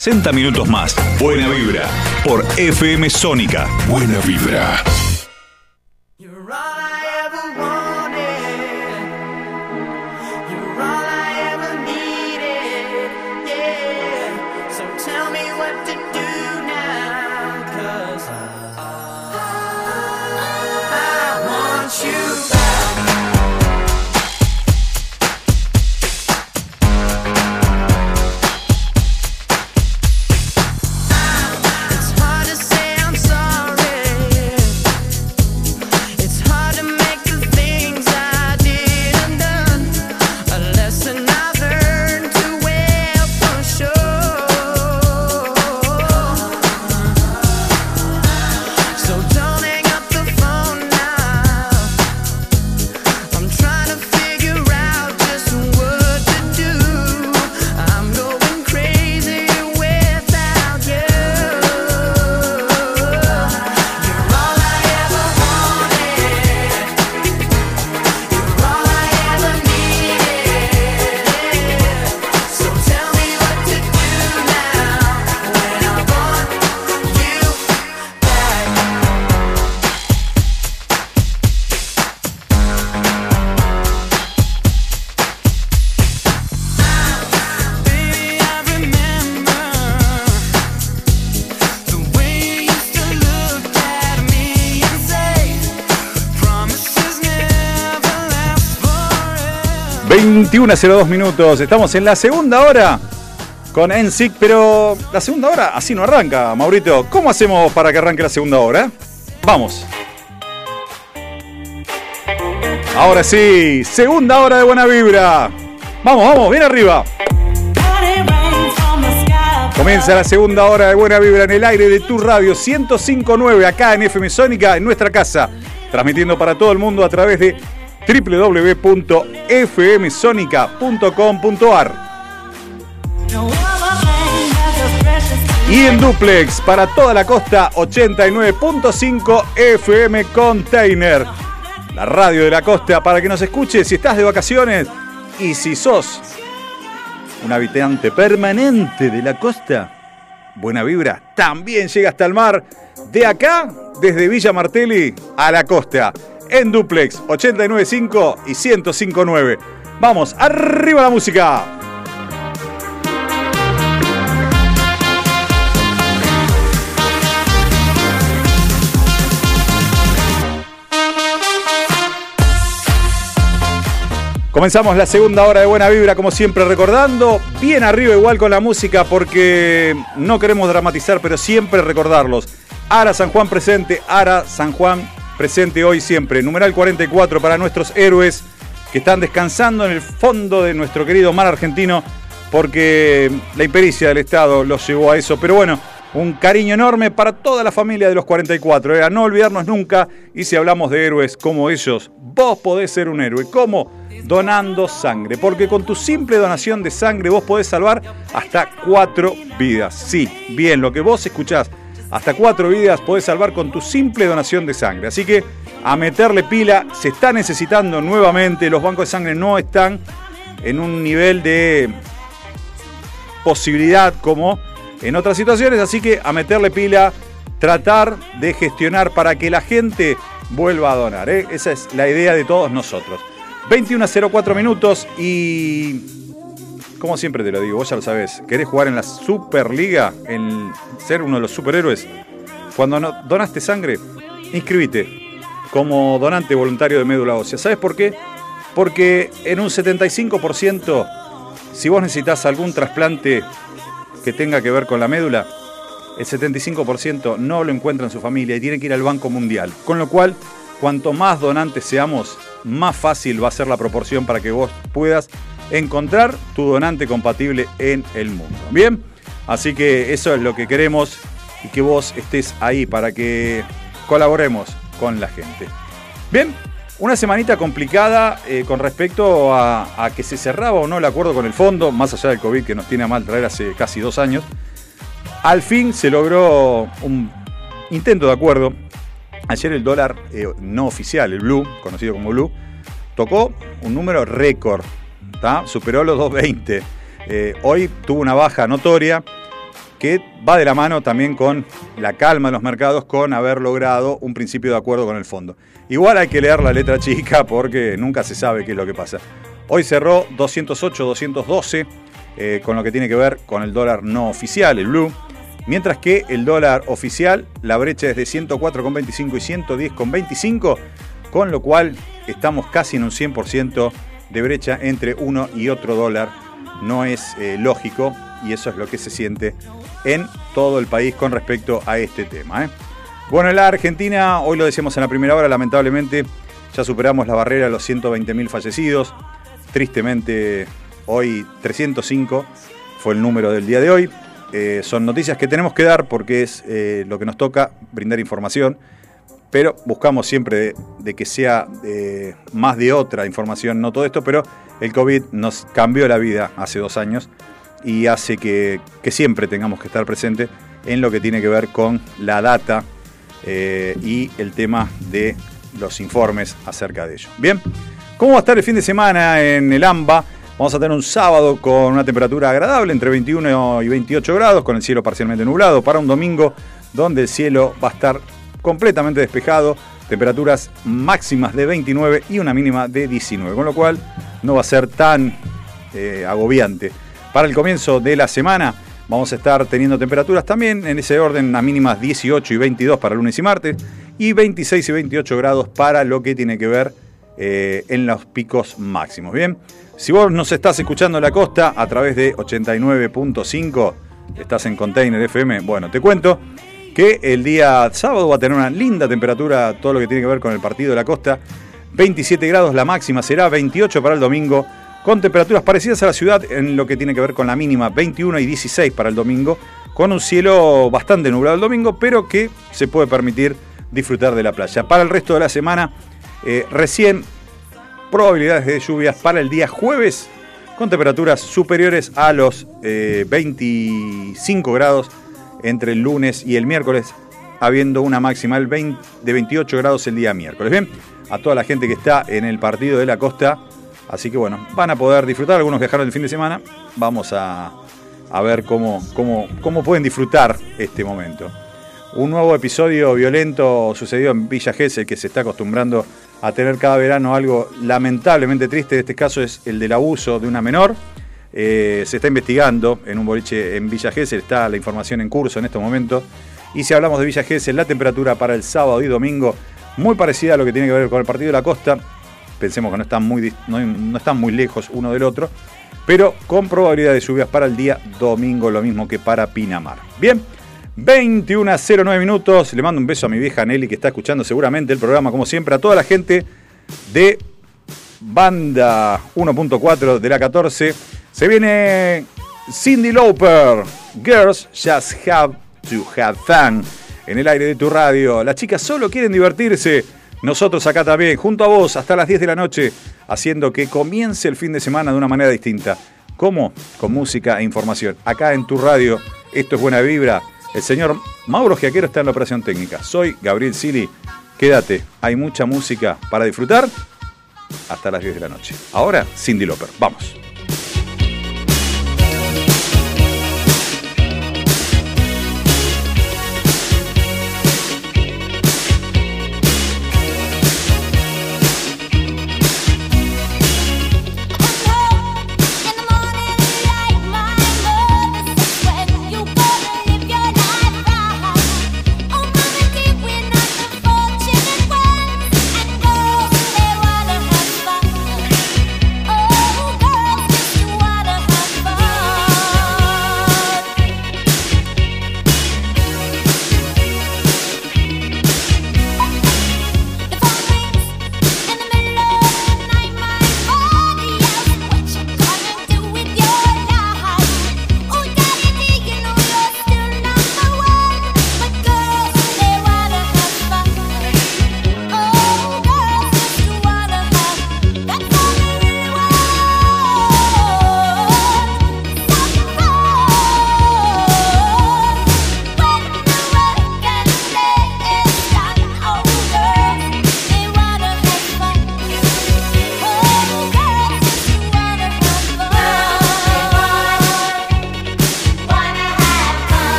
60 minutos más. Buena vibra. Por FM Sónica. Buena vibra. Dos minutos. Estamos en la segunda hora con NSYNC, pero la segunda hora así no arranca, Maurito. ¿Cómo hacemos para que arranque la segunda hora? Vamos. Ahora sí, segunda hora de buena vibra. Vamos, vamos, bien arriba. Comienza la segunda hora de buena vibra en el aire de tu radio 1059 acá en FM Sónica, en nuestra casa, transmitiendo para todo el mundo a través de www.fmsonica.com.ar. Y en duplex para toda la costa 89.5 FM Container. La radio de la costa para que nos escuches si estás de vacaciones y si sos un habitante permanente de la costa. Buena vibra, también llega hasta el mar. De acá, desde Villa Martelli a la costa en duplex 895 y 1059. Vamos, arriba la música. Comenzamos la segunda hora de Buena Vibra, como siempre, recordando, bien arriba igual con la música, porque no queremos dramatizar, pero siempre recordarlos. Ara San Juan presente, Ara San Juan presente hoy siempre. Numeral 44 para nuestros héroes que están descansando en el fondo de nuestro querido mar argentino porque la impericia del Estado los llevó a eso. Pero bueno, un cariño enorme para toda la familia de los 44. ¿eh? A no olvidarnos nunca. Y si hablamos de héroes como ellos, vos podés ser un héroe. ¿Cómo? Donando sangre. Porque con tu simple donación de sangre vos podés salvar hasta cuatro vidas. Sí, bien, lo que vos escuchás hasta cuatro vidas podés salvar con tu simple donación de sangre. Así que a meterle pila, se está necesitando nuevamente, los bancos de sangre no están en un nivel de posibilidad como en otras situaciones, así que a meterle pila, tratar de gestionar para que la gente vuelva a donar. ¿eh? Esa es la idea de todos nosotros. 21.04 minutos y como siempre te lo digo, vos ya lo sabés, querés jugar en la Superliga, en ser uno de los superhéroes. Cuando donaste sangre, inscribite como donante voluntario de médula ósea. ¿Sabes por qué? Porque en un 75%, si vos necesitas algún trasplante que tenga que ver con la médula, el 75% no lo encuentra en su familia y tiene que ir al Banco Mundial. Con lo cual, cuanto más donantes seamos, más fácil va a ser la proporción para que vos puedas encontrar tu donante compatible en el mundo. Bien, así que eso es lo que queremos y que vos estés ahí para que colaboremos con la gente. Bien, una semanita complicada eh, con respecto a, que se cerraba o no el acuerdo con el fondo, más allá del COVID que nos tiene a mal traer hace casi dos años. Al fin se logró un intento de acuerdo. Ayer el dólar eh, no oficial, el blue, conocido como blue, tocó un número récord, superó los 2.20. Eh, hoy tuvo una baja notoria, que va de la mano también con la calma de los mercados, con haber logrado un principio de acuerdo con el fondo. Igual hay que leer la letra chica porque nunca se sabe qué es lo que pasa. Hoy cerró 208, 212, eh, con lo que tiene que ver con el dólar no oficial, el blue. Mientras que el dólar oficial, la brecha es de 104,25 y 110,25, con lo cual estamos casi en un 100% de brecha entre uno y otro dólar. No es eh, lógico y eso es lo que se siente en todo el país con respecto a este tema. ¿eh? Bueno, en la Argentina, hoy lo decíamos en la primera hora, lamentablemente ya superamos la barrera de los 120.000 fallecidos. Tristemente, hoy 305 fue el número del día de hoy. Eh, son noticias que tenemos que dar porque es lo que nos toca, brindar información, pero buscamos siempre de, que sea más de otra información, no todo esto, pero el COVID nos cambió la vida hace dos años y hace que, siempre tengamos que estar presentes en lo que tiene que ver con la data eh, y el tema de los informes acerca de ello. Bien, ¿cómo va a estar el fin de semana en el AMBA? Vamos a tener un sábado con una temperatura agradable entre 21 y 28 grados, con el cielo parcialmente nublado, para un domingo donde el cielo va a estar completamente despejado, temperaturas máximas de 29 y una mínima de 19, con lo cual no va a ser tan eh, agobiante para el comienzo de la semana vamos a estar teniendo temperaturas también en ese orden a mínimas 18 y 22 para lunes y martes y 26 y 28 grados para lo que tiene que ver eh, en los picos máximos. Bien, si vos nos estás escuchando en la costa a través de 89.5, estás en Container FM, bueno, te cuento que el día sábado va a tener una linda temperatura, todo lo que tiene que ver con el partido de la costa. 27 grados la máxima, será 28 para el domingo, con temperaturas parecidas a la ciudad en lo que tiene que ver con la mínima 21 y 16 para el domingo, con un cielo bastante nublado el domingo, pero que se puede permitir disfrutar de la playa. Para el resto de la semana, eh, recién probabilidades de lluvias para el día jueves, con temperaturas superiores a los 25 eh, grados entre el lunes y el miércoles, habiendo una máxima de 28 grados el día miércoles. Bien, a toda la gente que está en el partido de la costa, Así que bueno, van a poder disfrutar. Algunos viajaron el fin de semana. Vamos a, ver cómo, cómo, cómo pueden disfrutar este momento. Un nuevo episodio violento sucedió en Villa Gesell que se está acostumbrando a tener cada verano algo lamentablemente triste. En este caso es el del abuso de una menor. Eh, se está investigando en un boliche en Villa Gesell, está la información en curso en este momento. Y si hablamos de Villa Gesell, la temperatura para el sábado y domingo, muy parecida a lo que tiene que ver con el partido de la costa, pensemos que no están muy, no, están muy lejos uno del otro, pero con probabilidad de lluvias para el día domingo, lo mismo que para Pinamar. Bien, 21 a 09 minutos. Le mando un beso a mi vieja Nelly que está escuchando seguramente el programa, como siempre, a toda la gente de Banda 1.4 de la 14. Se viene Cindy Lauper, Girls Just Have to Have Fun, en el aire de tu radio. Las chicas solo quieren divertirse nosotros acá también, junto a vos, hasta las 10 de la noche, haciendo que comience el fin de semana de una manera distinta. ¿Cómo? Con música e información. Acá en tu radio, esto es Buena Vibra. El señor Mauro Giaquero está en la operación técnica. Soy Gabriel Sili. Quédate, hay mucha música para disfrutar hasta las 10 de la noche. Ahora, Cindy Loper. Vamos.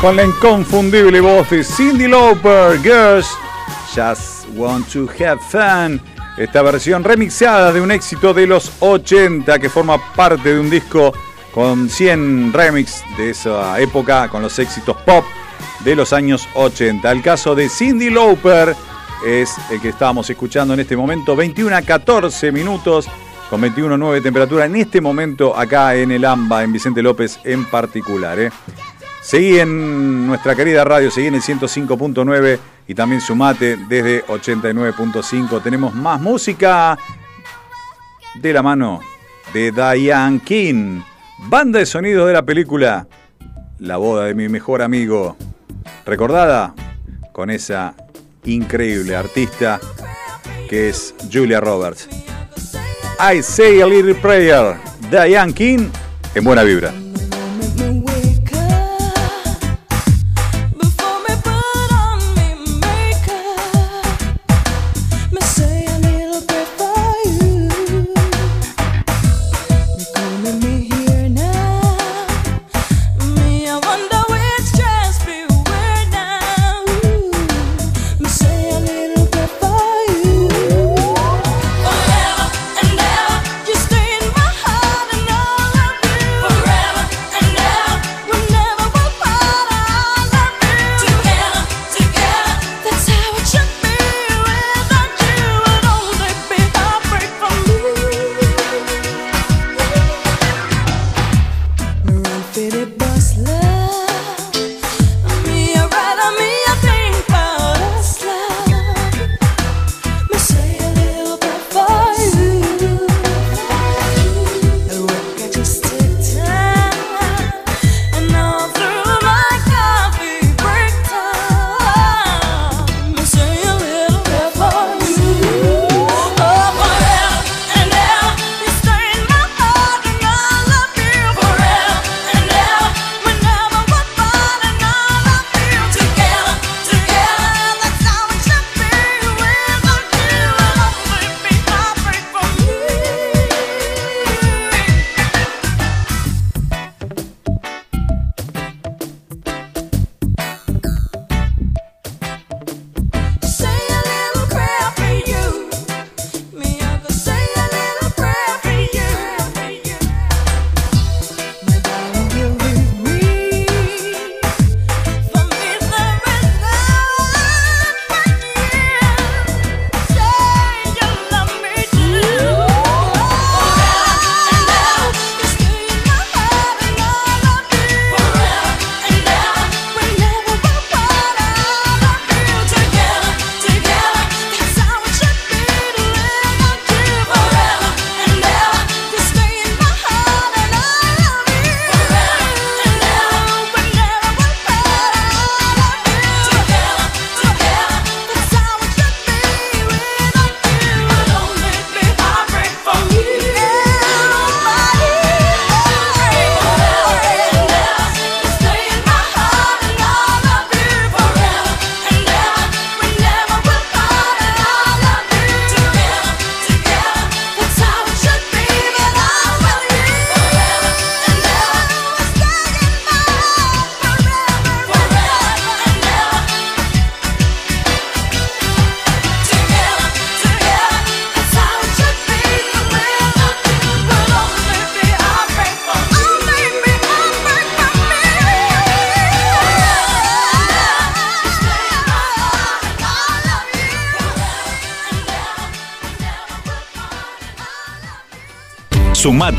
Con la inconfundible voz de Cindy Lauper, Girls Just Want to Have Fun. Esta versión remixada de un éxito de los 80 que forma parte de un disco con 100 remix de esa época con los éxitos pop de los años 80. El caso de Cindy Lauper es el que estábamos escuchando en este momento, 21 a 14 minutos con 21.9 de temperatura en este momento acá en el AMBA, en Vicente López en particular. ¿eh? Seguí en nuestra querida radio, seguí en el 105.9 y también sumate desde 89.5. Tenemos más música de la mano de Diane King, banda de sonido de la película La boda de mi mejor amigo, recordada con esa increíble artista que es Julia Roberts. I Say a Little Prayer, Diane King en buena vibra.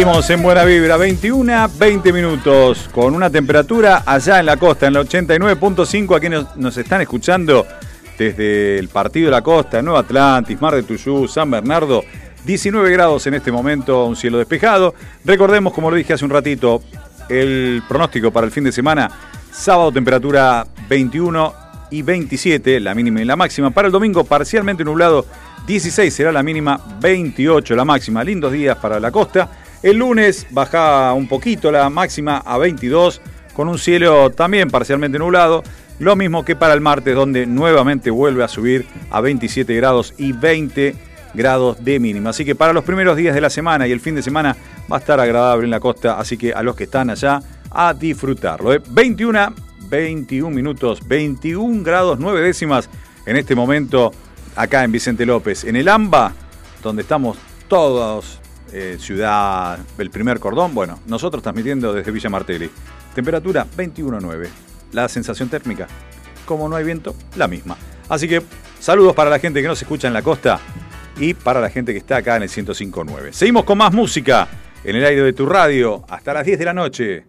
Seguimos en Buena Vibra, 21, 20 minutos, con una temperatura allá en la costa, en la 89.5, aquí nos, nos están escuchando desde el Partido de la Costa, Nueva Atlantis, Mar de Tuyú, San Bernardo, 19 grados en este momento, un cielo despejado. Recordemos, como lo dije hace un ratito, el pronóstico para el fin de semana, sábado temperatura 21 y 27, la mínima y la máxima. Para el domingo parcialmente nublado, 16 será la mínima, 28 la máxima. Lindos días para la costa. El lunes baja un poquito la máxima a 22, con un cielo también parcialmente nublado. Lo mismo que para el martes, donde nuevamente vuelve a subir a 27 grados y 20 grados de mínima. Así que para los primeros días de la semana y el fin de semana va a estar agradable en la costa. Así que a los que están allá, a disfrutarlo. 21, ¿eh? 21 minutos, 21 grados 9 décimas en este momento acá en Vicente López. En el AMBA, donde estamos todos eh, ciudad, el primer cordón. Bueno, nosotros transmitiendo desde Villa Martelli. Temperatura 21.9. La sensación térmica, como no hay viento, la misma. Así que saludos para la gente que nos escucha en la costa y para la gente que está acá en el 105.9. Seguimos con más música en el aire de tu radio hasta las 10 de la noche.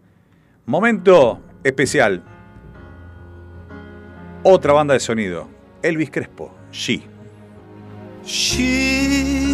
Momento especial. Otra banda de sonido. Elvis Crespo, She. She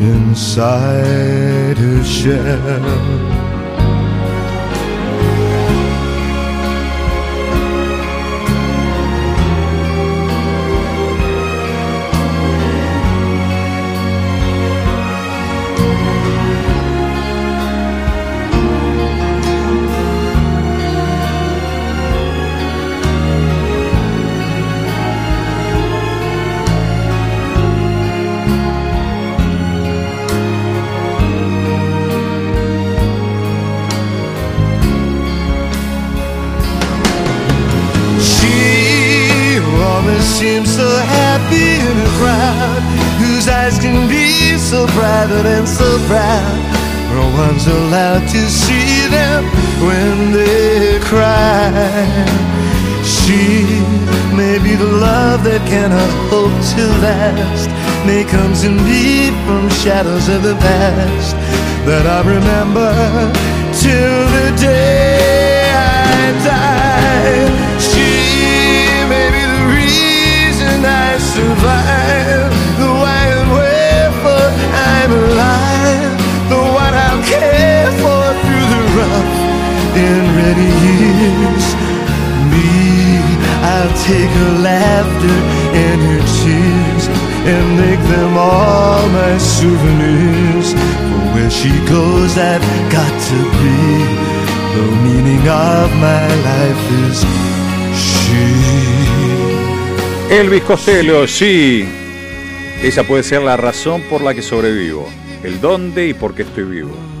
inside her shell. Eyes can be so private and so proud. No one's allowed to see them when they cry. She may be the love that cannot hope to last. May comes in me from shadows of the past that I remember till the day I die. She may be the reason I survive, I'll take her laughter and her tears and make them all my souvenirs. For she goes, I've got to be. The meaning of my life is she. Elvis Costello, sí. Ella puede ser la razón por la que sobrevivo, el dónde y por qué estoy vivo.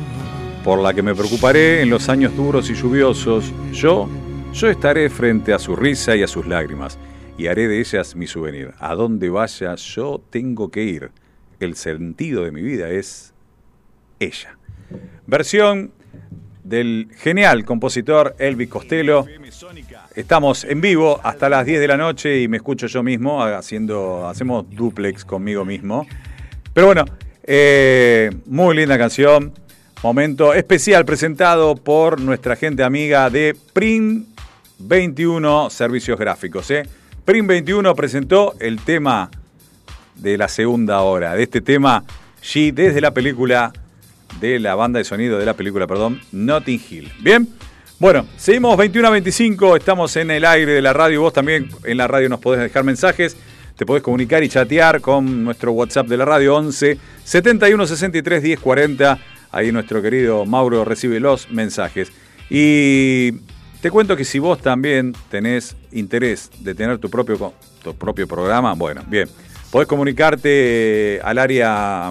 Por la que me preocuparé en los años duros y lluviosos, yo, yo estaré frente a su risa y a sus lágrimas, y haré de ellas mi souvenir. A donde vaya, yo tengo que ir. El sentido de mi vida es ella. Versión del genial compositor Elvis Costello. Estamos en vivo hasta las 10 de la noche y me escucho yo mismo haciendo, hacemos duplex conmigo mismo. Pero bueno, eh, muy linda canción. Momento especial presentado por nuestra gente amiga de Print 21 Servicios Gráficos. ¿eh? Print 21 presentó el tema de la segunda hora, de este tema G desde la película de la banda de sonido de la película, perdón, Notting Hill. Bien, bueno, seguimos 21 a 25, estamos en el aire de la radio, vos también en la radio nos podés dejar mensajes, te podés comunicar y chatear con nuestro WhatsApp de la radio 11 71 63 10 40. Ahí nuestro querido Mauro recibe los mensajes. Y te cuento que si vos también tenés interés de tener tu propio, tu propio programa, bueno, bien, podés comunicarte al área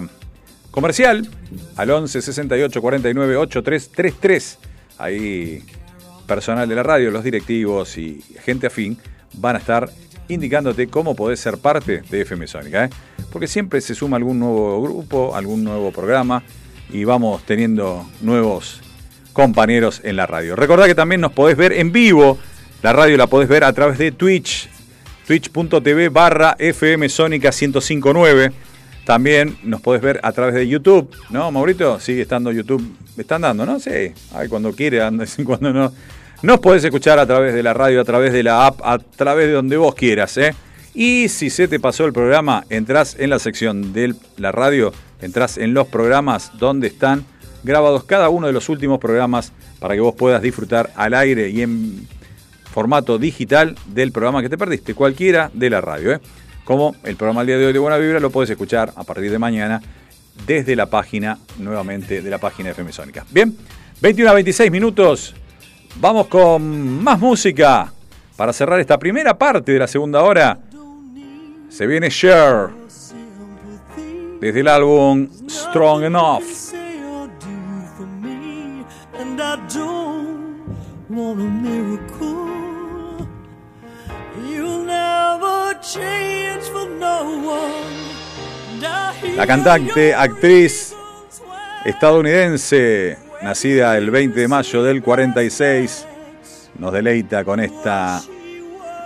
comercial al 11 68 49 8333. Ahí personal de la radio, los directivos y gente afín van a estar indicándote cómo podés ser parte de FM Sónica. ¿eh? Porque siempre se suma algún nuevo grupo, algún nuevo programa y vamos teniendo nuevos compañeros en la radio. Recordá que también nos podés ver en vivo. La radio la podés ver a través de Twitch, twitch.tv barra FM Sónica 1059. También nos podés ver a través de YouTube, ¿no, Maurito? Sigue estando YouTube, están dando, ¿no? Sí, Ay, cuando quiere, cuando no. Nos podés escuchar a través de la radio, a través de la app, a través de donde vos quieras, ¿eh? Y si se te pasó el programa, entrás en la sección de la radio, entrás en los programas donde están grabados cada uno de los últimos programas para que vos puedas disfrutar al aire y en formato digital del programa que te perdiste, cualquiera de la radio. ¿eh? Como el programa el día de hoy de Buena Vibra lo puedes escuchar a partir de mañana desde la página, nuevamente, de la página FM Sónica. Bien, 21 a 26 minutos, vamos con más música para cerrar esta primera parte de la segunda hora. Se viene Cher desde el álbum Strong Enough. La cantante, actriz estadounidense, nacida el 20 de mayo del 46, nos deleita con esta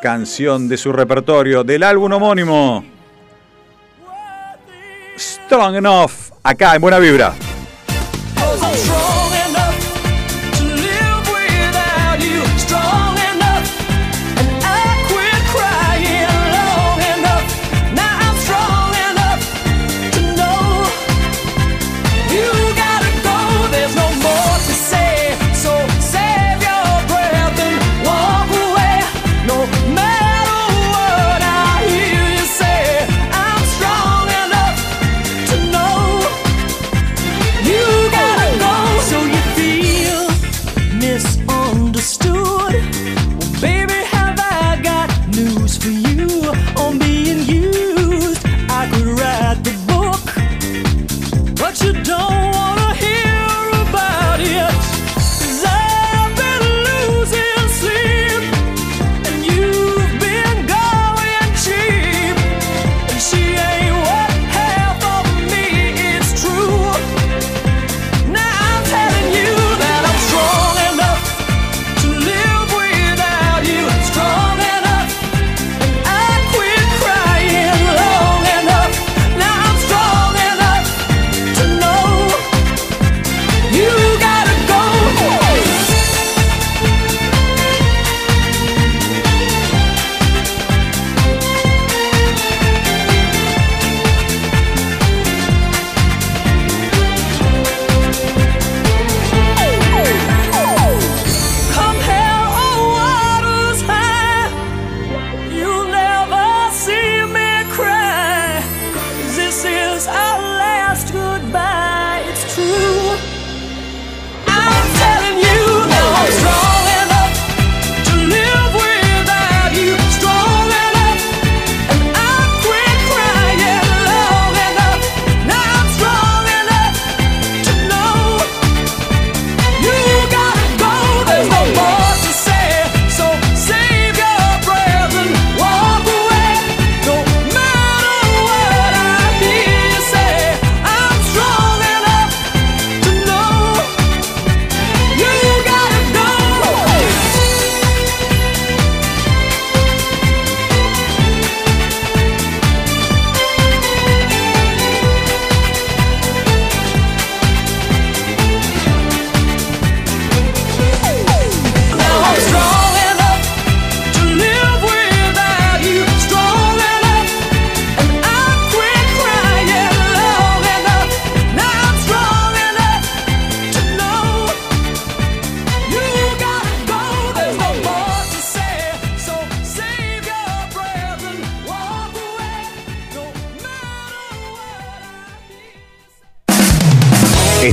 canción de su repertorio del álbum homónimo. Strong Enough, acá en Buena Vibra.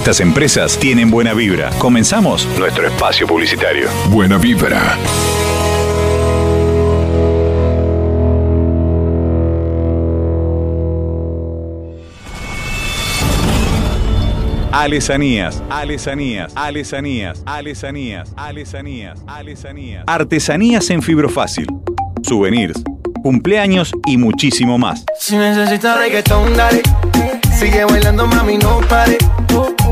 Estas empresas tienen buena vibra. Comenzamos nuestro espacio publicitario. Buena vibra. Alesanías, alesanías, alesanías, alesanías, alesanías, alesanías. Artesanías en fibrofácil. Souvenirs, cumpleaños y muchísimo más. Si necesitas reggaetón, dale. Sigue bailando, mami, no pare.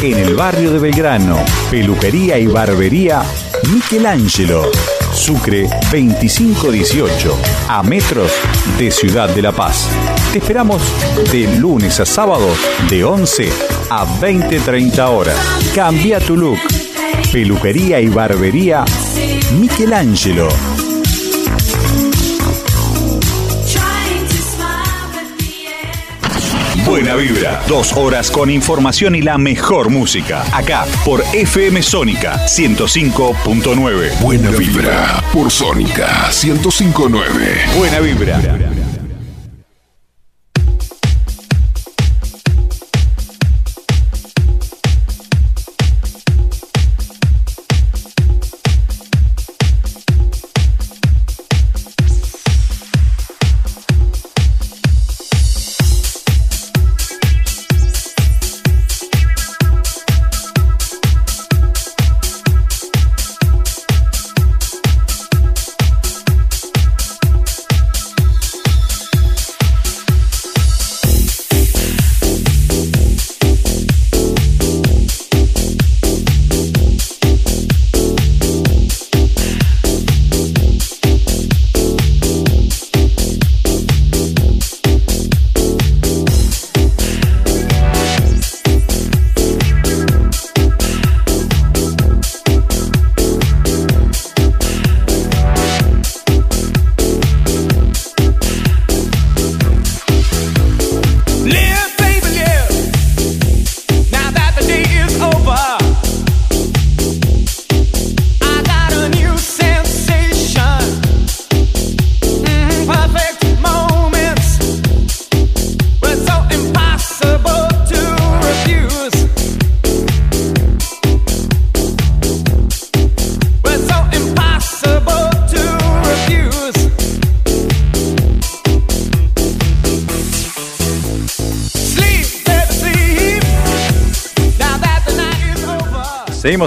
En el barrio de Belgrano, peluquería y barbería Michelangelo. Sucre 2518, a metros de Ciudad de La Paz. Te esperamos de lunes a sábado de 11 a 20-30 horas. Cambia tu look. Peluquería y barbería Michelangelo. Buena vibra, dos horas con información y la mejor música. Acá por FM Sónica 105.9. Buena vibra por Sónica 1059. Buena vibra.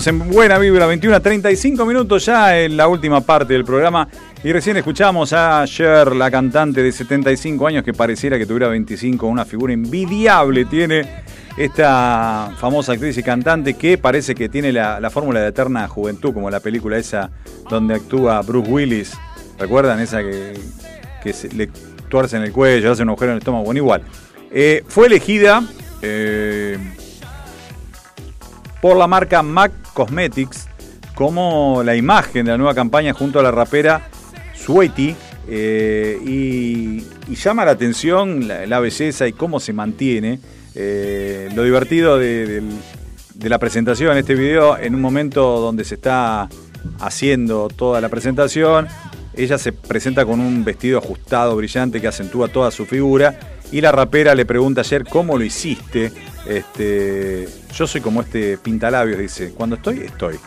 En Buena Vibra 21 35 minutos ya en la última parte del programa y recién escuchamos a Cher, la cantante de 75 años que pareciera que tuviera 25, una figura envidiable tiene esta famosa actriz y cantante que parece que tiene la, fórmula de eterna juventud, como la película esa donde actúa Bruce Willis. ¿Recuerdan esa que, le tuerce en el cuello, hace un agujero en el estómago? Bueno, igual. Eh, fue elegida eh, por la marca MAC Cosmetics como la imagen de la nueva campaña junto a la rapera Sweaty. Eh, y, llama la atención la, belleza y cómo se mantiene. Eh, lo divertido de, la presentación, este video, en un momento donde se está haciendo toda la presentación, ella se presenta con un vestido ajustado, brillante, que acentúa toda su figura. Y la rapera le pregunta ayer cómo lo hiciste. Este, yo soy como este pintalabios, dice. Cuando estoy, estoy.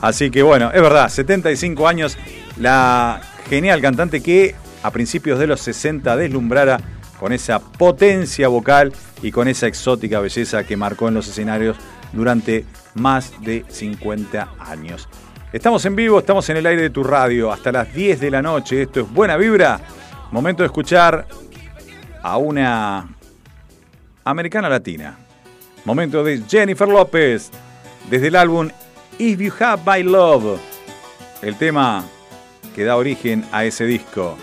Así que bueno, es verdad, 75 años, la genial cantante que a principios de los 60 deslumbrara con esa potencia vocal y con esa exótica belleza que marcó en los escenarios durante más de 50 años. Estamos en vivo, estamos en el aire de tu radio hasta las 10 de la noche. Esto es Buena Vibra. Momento de escuchar a una americana latina. Momento de Jennifer López desde el álbum If You Have My Love. El tema que da origen a ese disco.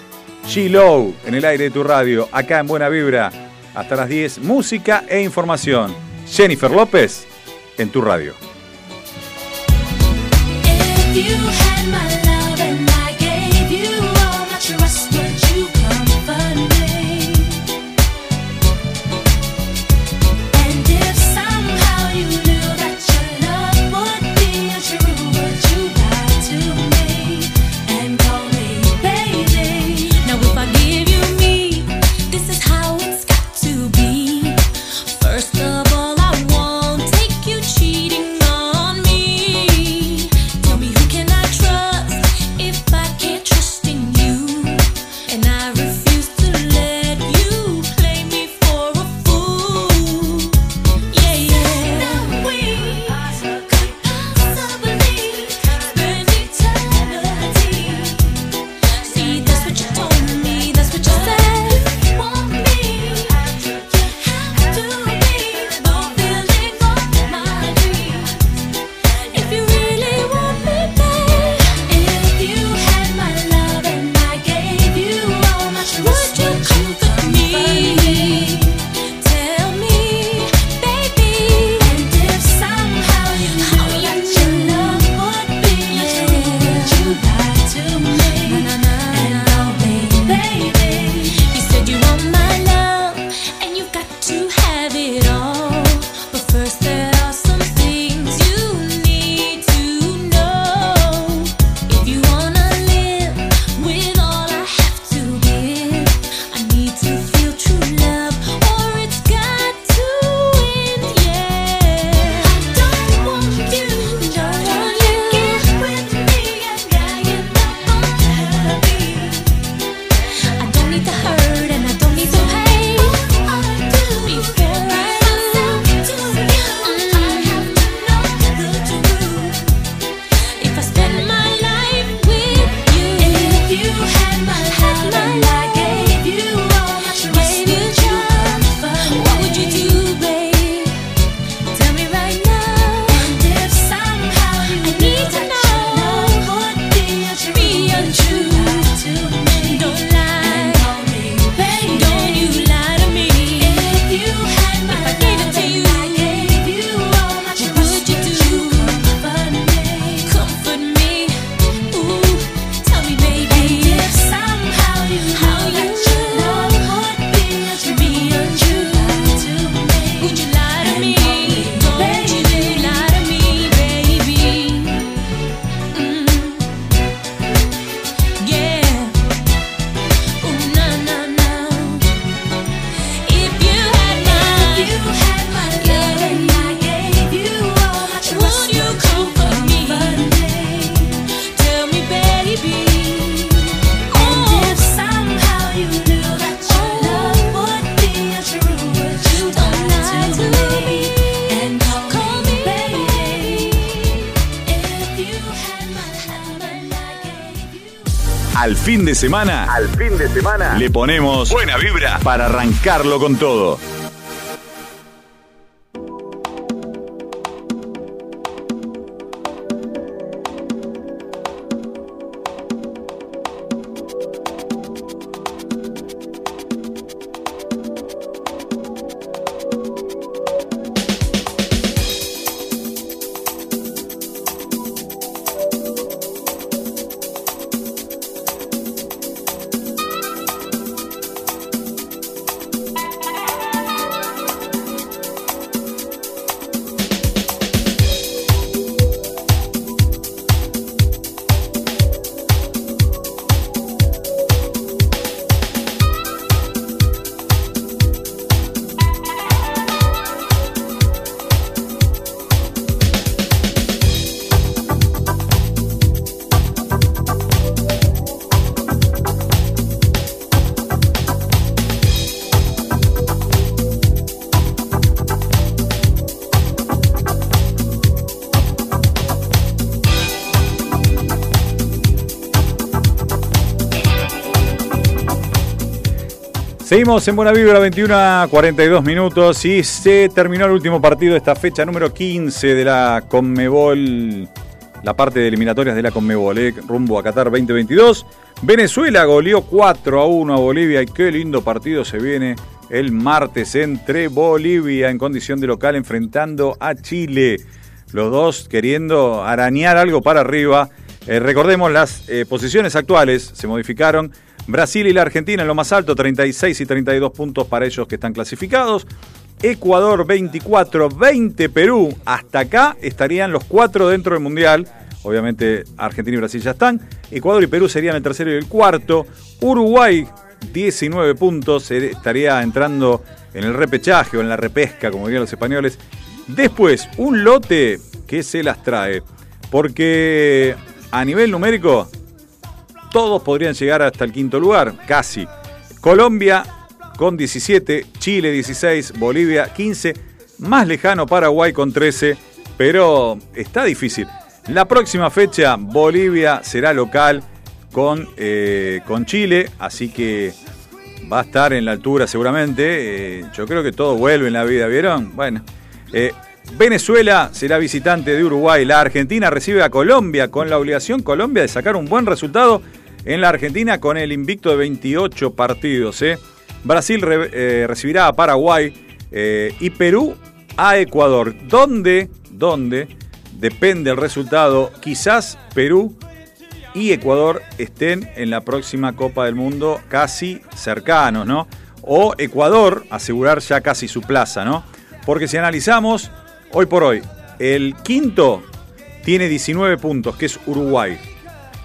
She-Low en el aire de tu radio, acá en Buena Vibra, hasta las 10, música e información. Jennifer López en tu radio. Semana, Al fin de semana. le ponemos buena vibra para arrancarlo con todo. Seguimos en Buena Vibra, 21 a 42 minutos y se terminó el último partido de esta fecha número 15 de la Conmebol, la parte de eliminatorias de la Conmebol, eh, rumbo a Qatar 2022. Venezuela goleó 4 a 1 a Bolivia y qué lindo partido se viene el martes entre Bolivia en condición de local enfrentando a Chile. Los dos queriendo arañar algo para arriba. Eh, recordemos las eh, posiciones actuales, se modificaron. Brasil y la Argentina en lo más alto, 36 y 32 puntos para ellos que están clasificados. Ecuador 24, 20 Perú. Hasta acá estarían los cuatro dentro del Mundial. Obviamente Argentina y Brasil ya están. Ecuador y Perú serían el tercero y el cuarto. Uruguay 19 puntos. eh, Estaría entrando en el repechaje o en la repesca, como dirían los españoles. Después, un lote que se las trae. Porque a nivel numérico, todos podrían llegar hasta el quinto lugar, casi. Colombia con 17, Chile 16, Bolivia 15, más lejano Paraguay con 13, pero está difícil. La próxima fecha Bolivia será local con, eh, con Chile, así que va a estar en la altura seguramente. Eh, yo creo que todo vuelve en la vida, ¿vieron? Bueno, eh, Venezuela será visitante de Uruguay. La Argentina recibe a Colombia con la obligación Colombia de sacar un buen resultado en la Argentina con el invicto de 28 partidos. ¿eh? Brasil eh, recibirá a Paraguay eh, y Perú a Ecuador. ¿Dónde? ¿Dónde? Depende el resultado. Quizás Perú y Ecuador estén en la próxima Copa del Mundo casi cercanos, ¿no? O Ecuador asegurar ya casi su plaza, ¿no? Porque si analizamos, hoy por hoy, el quinto tiene 19 puntos, que es Uruguay.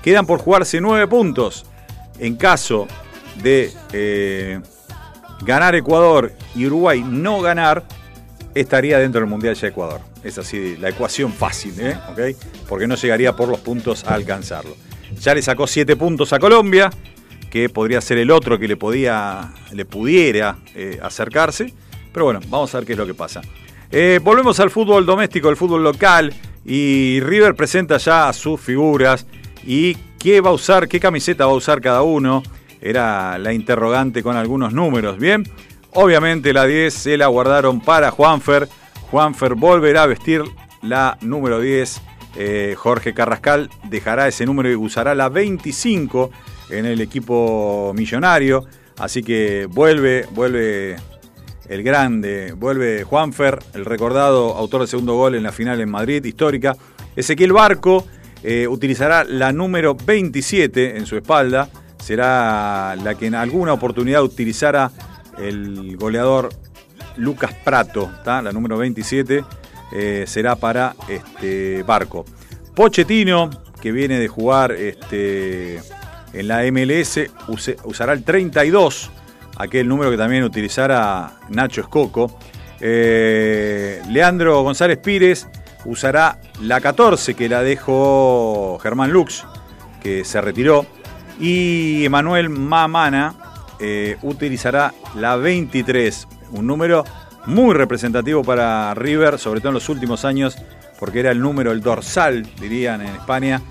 Quedan por jugarse 9 puntos. En caso de eh, ganar Ecuador y Uruguay no ganar, estaría dentro del Mundial ya Ecuador. Es así la ecuación fácil, ¿eh? ¿Ok? Porque no llegaría por los puntos a alcanzarlo. Ya le sacó 7 puntos a Colombia, que podría ser el otro que le, podía, le pudiera eh, acercarse. Pero bueno, vamos a ver qué es lo que pasa. Volvemos al fútbol doméstico, el fútbol local. Y River presenta ya sus figuras. ¿Y qué va a usar, qué camiseta va a usar cada uno? Era la interrogante con algunos números, ¿bien? Obviamente la 10 se la guardaron para Juanfer. Juanfer volverá a vestir la número 10. Eh, Jorge Carrascal dejará ese número y usará la 25 en el equipo millonario. Así que vuelve, vuelve el grande, vuelve Juanfer, el recordado autor del segundo gol en la final en Madrid, histórica. Ezequiel Barco eh, utilizará la número 27 en su espalda. Será la que en alguna oportunidad utilizara el goleador Lucas Prato, ¿tá? la número 27, eh, será para este Barco. Pochettino, que viene de jugar este, en la MLS, usará el 32, aquel número que también utilizara Nacho Escoco. Eh, Leandro González Pires usará la 14, que la dejó Germán Lux, que se retiró. Y Emanuel Mamana eh, utilizará la 23, un número muy representativo para River, sobre todo en los últimos años, porque era el número, el dorsal, dirían en España,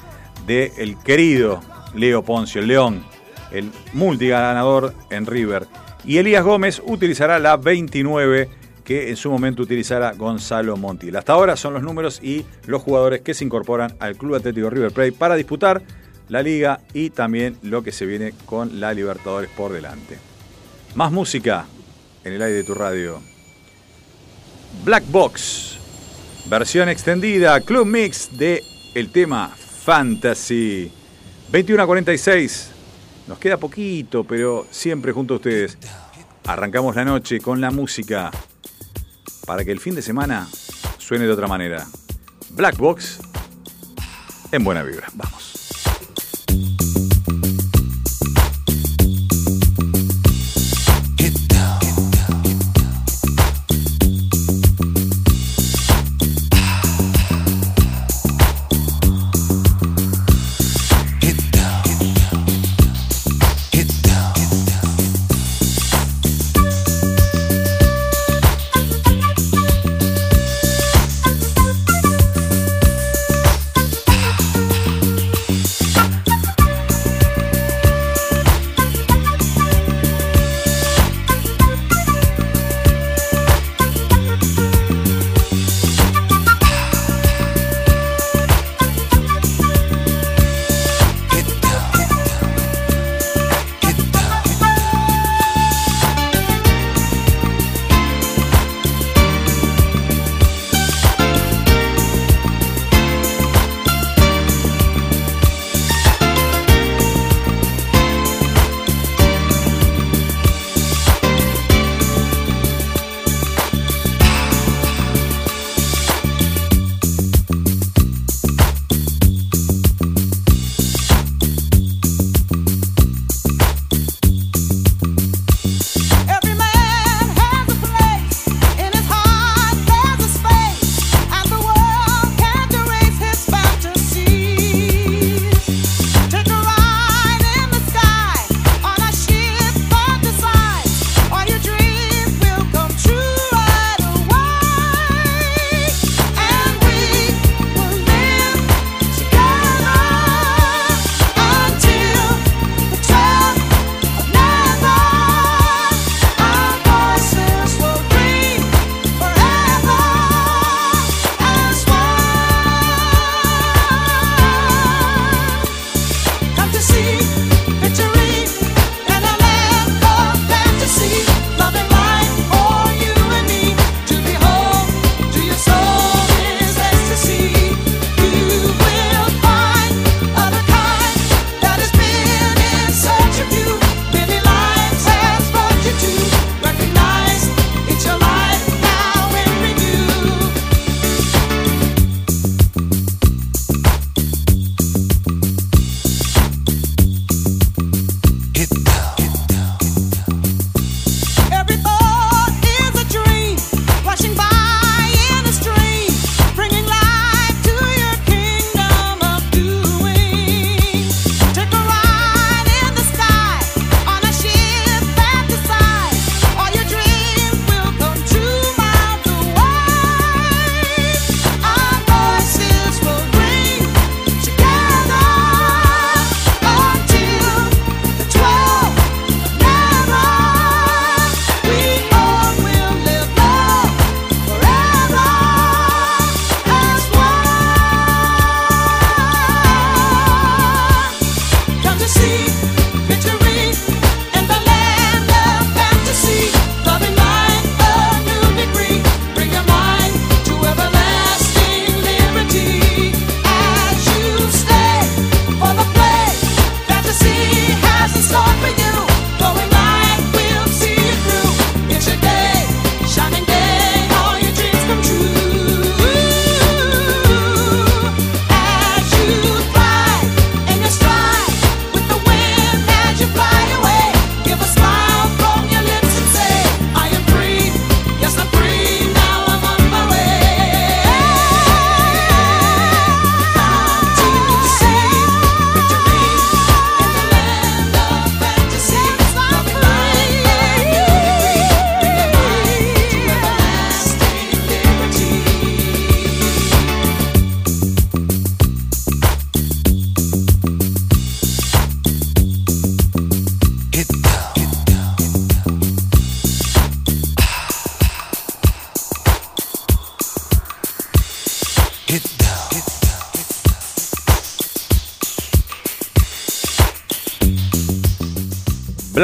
del querido Leo Poncio, el León, el multiganador en River. Y Elías Gómez utilizará la 29 que en su momento utilizará Gonzalo Montiel. Hasta ahora son los números y los jugadores que se incorporan al Club Atlético River Plate para disputar la liga y también lo que se viene con la Libertadores por delante. Más música en el aire de tu radio. Black Box, versión extendida, Club Mix de el tema Fantasy. 21 a 46. Nos queda poquito, pero siempre junto a ustedes. Arrancamos la noche con la música para que el fin de semana suene de otra manera. Black Box en buena vibra. Vamos.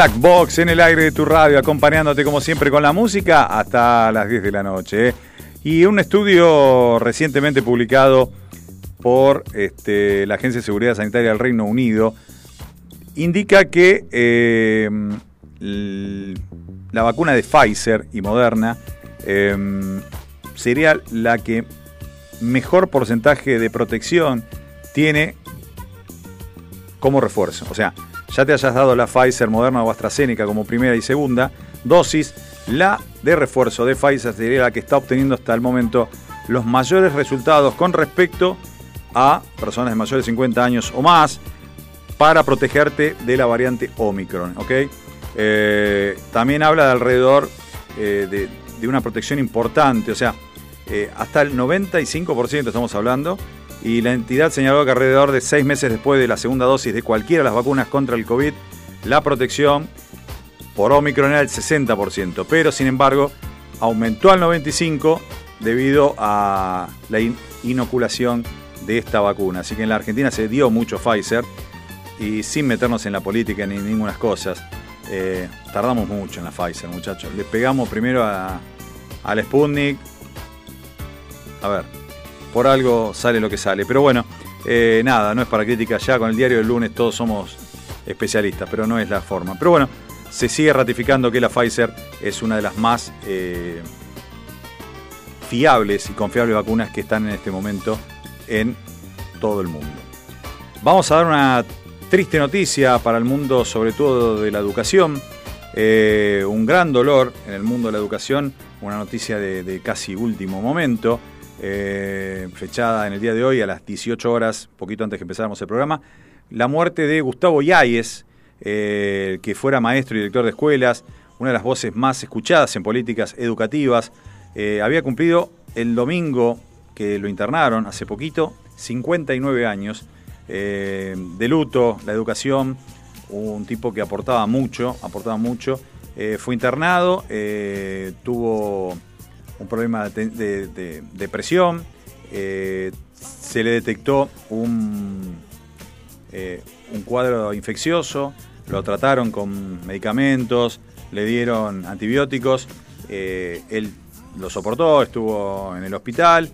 Black Box en el aire de tu radio, acompañándote como siempre con la música hasta las 10 de la noche. ¿eh? Y un estudio recientemente publicado por este, la Agencia de Seguridad Sanitaria del Reino Unido indica que eh, la vacuna de Pfizer y Moderna eh, sería la que mejor porcentaje de protección tiene como refuerzo. O sea, ya te hayas dado la Pfizer, Moderna o AstraZeneca como primera y segunda dosis, la de refuerzo de Pfizer sería la que está obteniendo hasta el momento los mayores resultados con respecto a personas de mayores de 50 años o más para protegerte de la variante Omicron. Eh, también habla de alrededor eh, de, de, una protección importante, o sea, eh, hasta el 95% estamos hablando, y la entidad señaló que alrededor de seis meses después de la segunda dosis de cualquiera de las vacunas contra el COVID, la protección por Omicron era el 60%, pero sin embargo aumentó al 95% debido a la inoculación de esta vacuna. Así que en la Argentina se dio mucho Pfizer y sin meternos en la política ni ninguna cosas, eh, tardamos mucho en la Pfizer, muchachos. Le pegamos primero a, al Sputnik, a ver, por algo sale lo que sale. Pero bueno, eh, nada, no es para crítica ya, con el diario del lunes todos somos especialistas, pero no es la forma. Pero bueno, se sigue ratificando que la Pfizer es una de las más eh, fiables y confiables vacunas que están en este momento en todo el mundo. Vamos a dar una triste noticia para el mundo, sobre todo de la educación. Eh, un gran dolor en el mundo de la educación, una noticia de casi último momento. Eh, fechada en el día de hoy a las 18 horas, poquito antes que empezáramos el programa, la muerte de Gustavo Yáñez, eh, que fuera maestro y director de escuelas, una de las voces más escuchadas en políticas educativas. Eh, había cumplido el domingo que lo internaron, hace poquito, 59 años de luto, la educación, un tipo que aportaba mucho, aportaba mucho. fue internado, tuvo un problema de, depresión, eh, se le detectó un, eh, un cuadro infeccioso, lo trataron con medicamentos, le dieron antibióticos, eh, él lo soportó, estuvo en el hospital,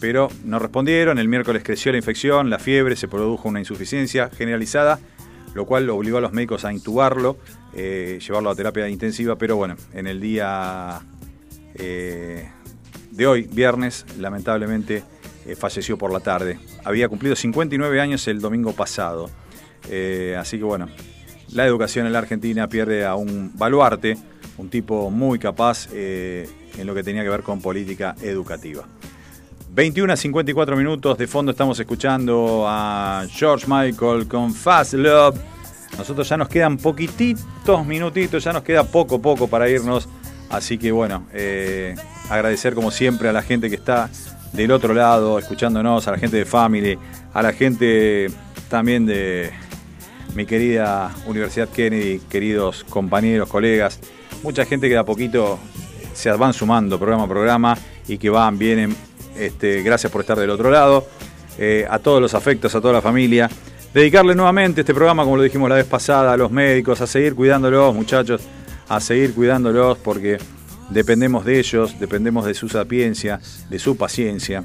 pero no respondieron, el miércoles creció la infección, la fiebre, se produjo una insuficiencia generalizada, lo cual obligó a los médicos a intubarlo, llevarlo a terapia intensiva, pero bueno, en el día eh, de hoy, viernes, lamentablemente eh, falleció por la tarde. Había cumplido 59 años el domingo pasado. Eh, así que bueno, la educación en la Argentina pierde a un baluarte, un tipo muy capaz en lo que tenía que ver con política educativa. 21 a 54 minutos de fondo estamos escuchando a George Michael con Fast Love. Nosotros ya nos quedan poquititos minutitos, ya nos queda poco poco para irnos Así que bueno, eh, agradecer como siempre a la gente que está del otro lado, escuchándonos, a la gente de Family, a la gente también de mi querida Universidad Kennedy, queridos compañeros, colegas, mucha gente que de a poquito se van sumando programa a programa y que van, vienen. Este, gracias por estar del otro lado. Eh, a todos los afectos, a toda la familia. Dedicarle nuevamente este programa, como lo dijimos la vez pasada, a los médicos, a seguir cuidándolos, muchachos a seguir cuidándolos porque dependemos de ellos, dependemos de su sapiencia, de su paciencia.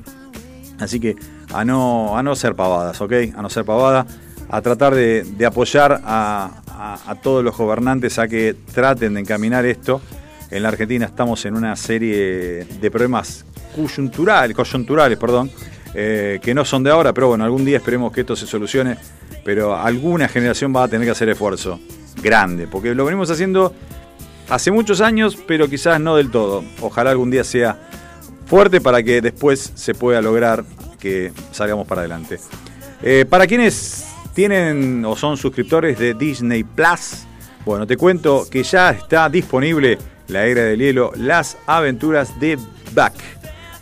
Así que a no, a no ser pavadas, ¿ok? A no ser pavadas, a tratar de, apoyar a, todos los gobernantes a que traten de encaminar esto. En la Argentina estamos en una serie de problemas coyunturales, perdón, eh, que no son de ahora, pero bueno, algún día esperemos que esto se solucione, pero alguna generación va a tener que hacer esfuerzo grande, porque lo venimos haciendo hace muchos años, pero quizás no del todo. Ojalá algún día sea fuerte para que después se pueda lograr que salgamos para adelante. Eh, para quienes tienen o son suscriptores de Disney Plus, bueno, te cuento que ya está disponible la era del hielo, las aventuras de Buck.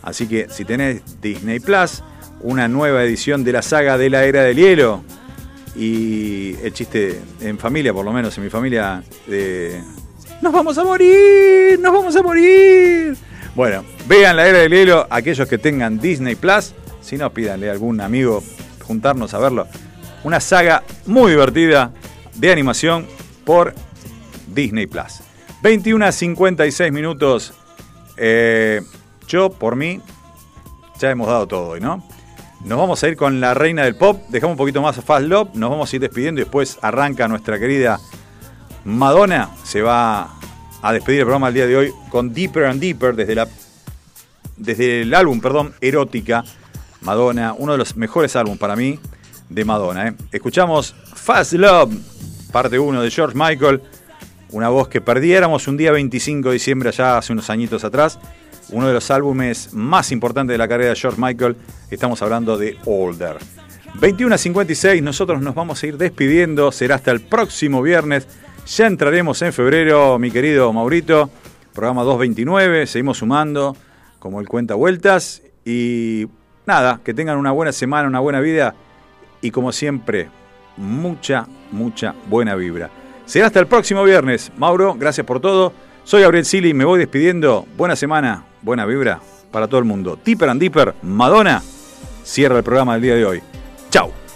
Así que si tenés Disney Plus, una nueva edición de la saga de la era del hielo. Y el chiste en familia, por lo menos en mi familia, de ¡Nos vamos a morir! ¡Nos vamos a morir! Bueno, vean la era del hielo, aquellos que tengan Disney Plus. Si no, pídanle a algún amigo juntarnos a verlo. Una saga muy divertida de animación por Disney Plus. 21 a 56 minutos. Eh, yo, por mí, ya hemos dado todo hoy, ¿no? Nos vamos a ir con la reina del pop. Dejamos un poquito más a Fast Love. Nos vamos a ir despidiendo y después arranca nuestra querida Madonna. Se va a despedir el programa el día de hoy con Deeper and Deeper desde, la, desde el álbum, perdón, Erótica. Madonna, uno de los mejores álbumes para mí de Madonna. ¿eh? Escuchamos Fast Love, parte 1 de George Michael. Una voz que perdiéramos un día 25 de diciembre, allá hace unos añitos atrás. Uno de los álbumes más importantes de la carrera de George Michael. Estamos hablando de Older. 21 a 56, nosotros nos vamos a ir despidiendo. Será hasta el próximo viernes. Ya entraremos en febrero, mi querido Maurito. Programa 229, seguimos sumando como el cuenta vueltas. Y nada, que tengan una buena semana, una buena vida. Y como siempre, mucha, mucha buena vibra. Será hasta el próximo viernes. Mauro, gracias por todo. Soy Gabriel Sili, me voy despidiendo. Buena semana, buena vibra para todo el mundo. Tipper and Dipper, Madonna, cierra el programa del día de hoy. Chao.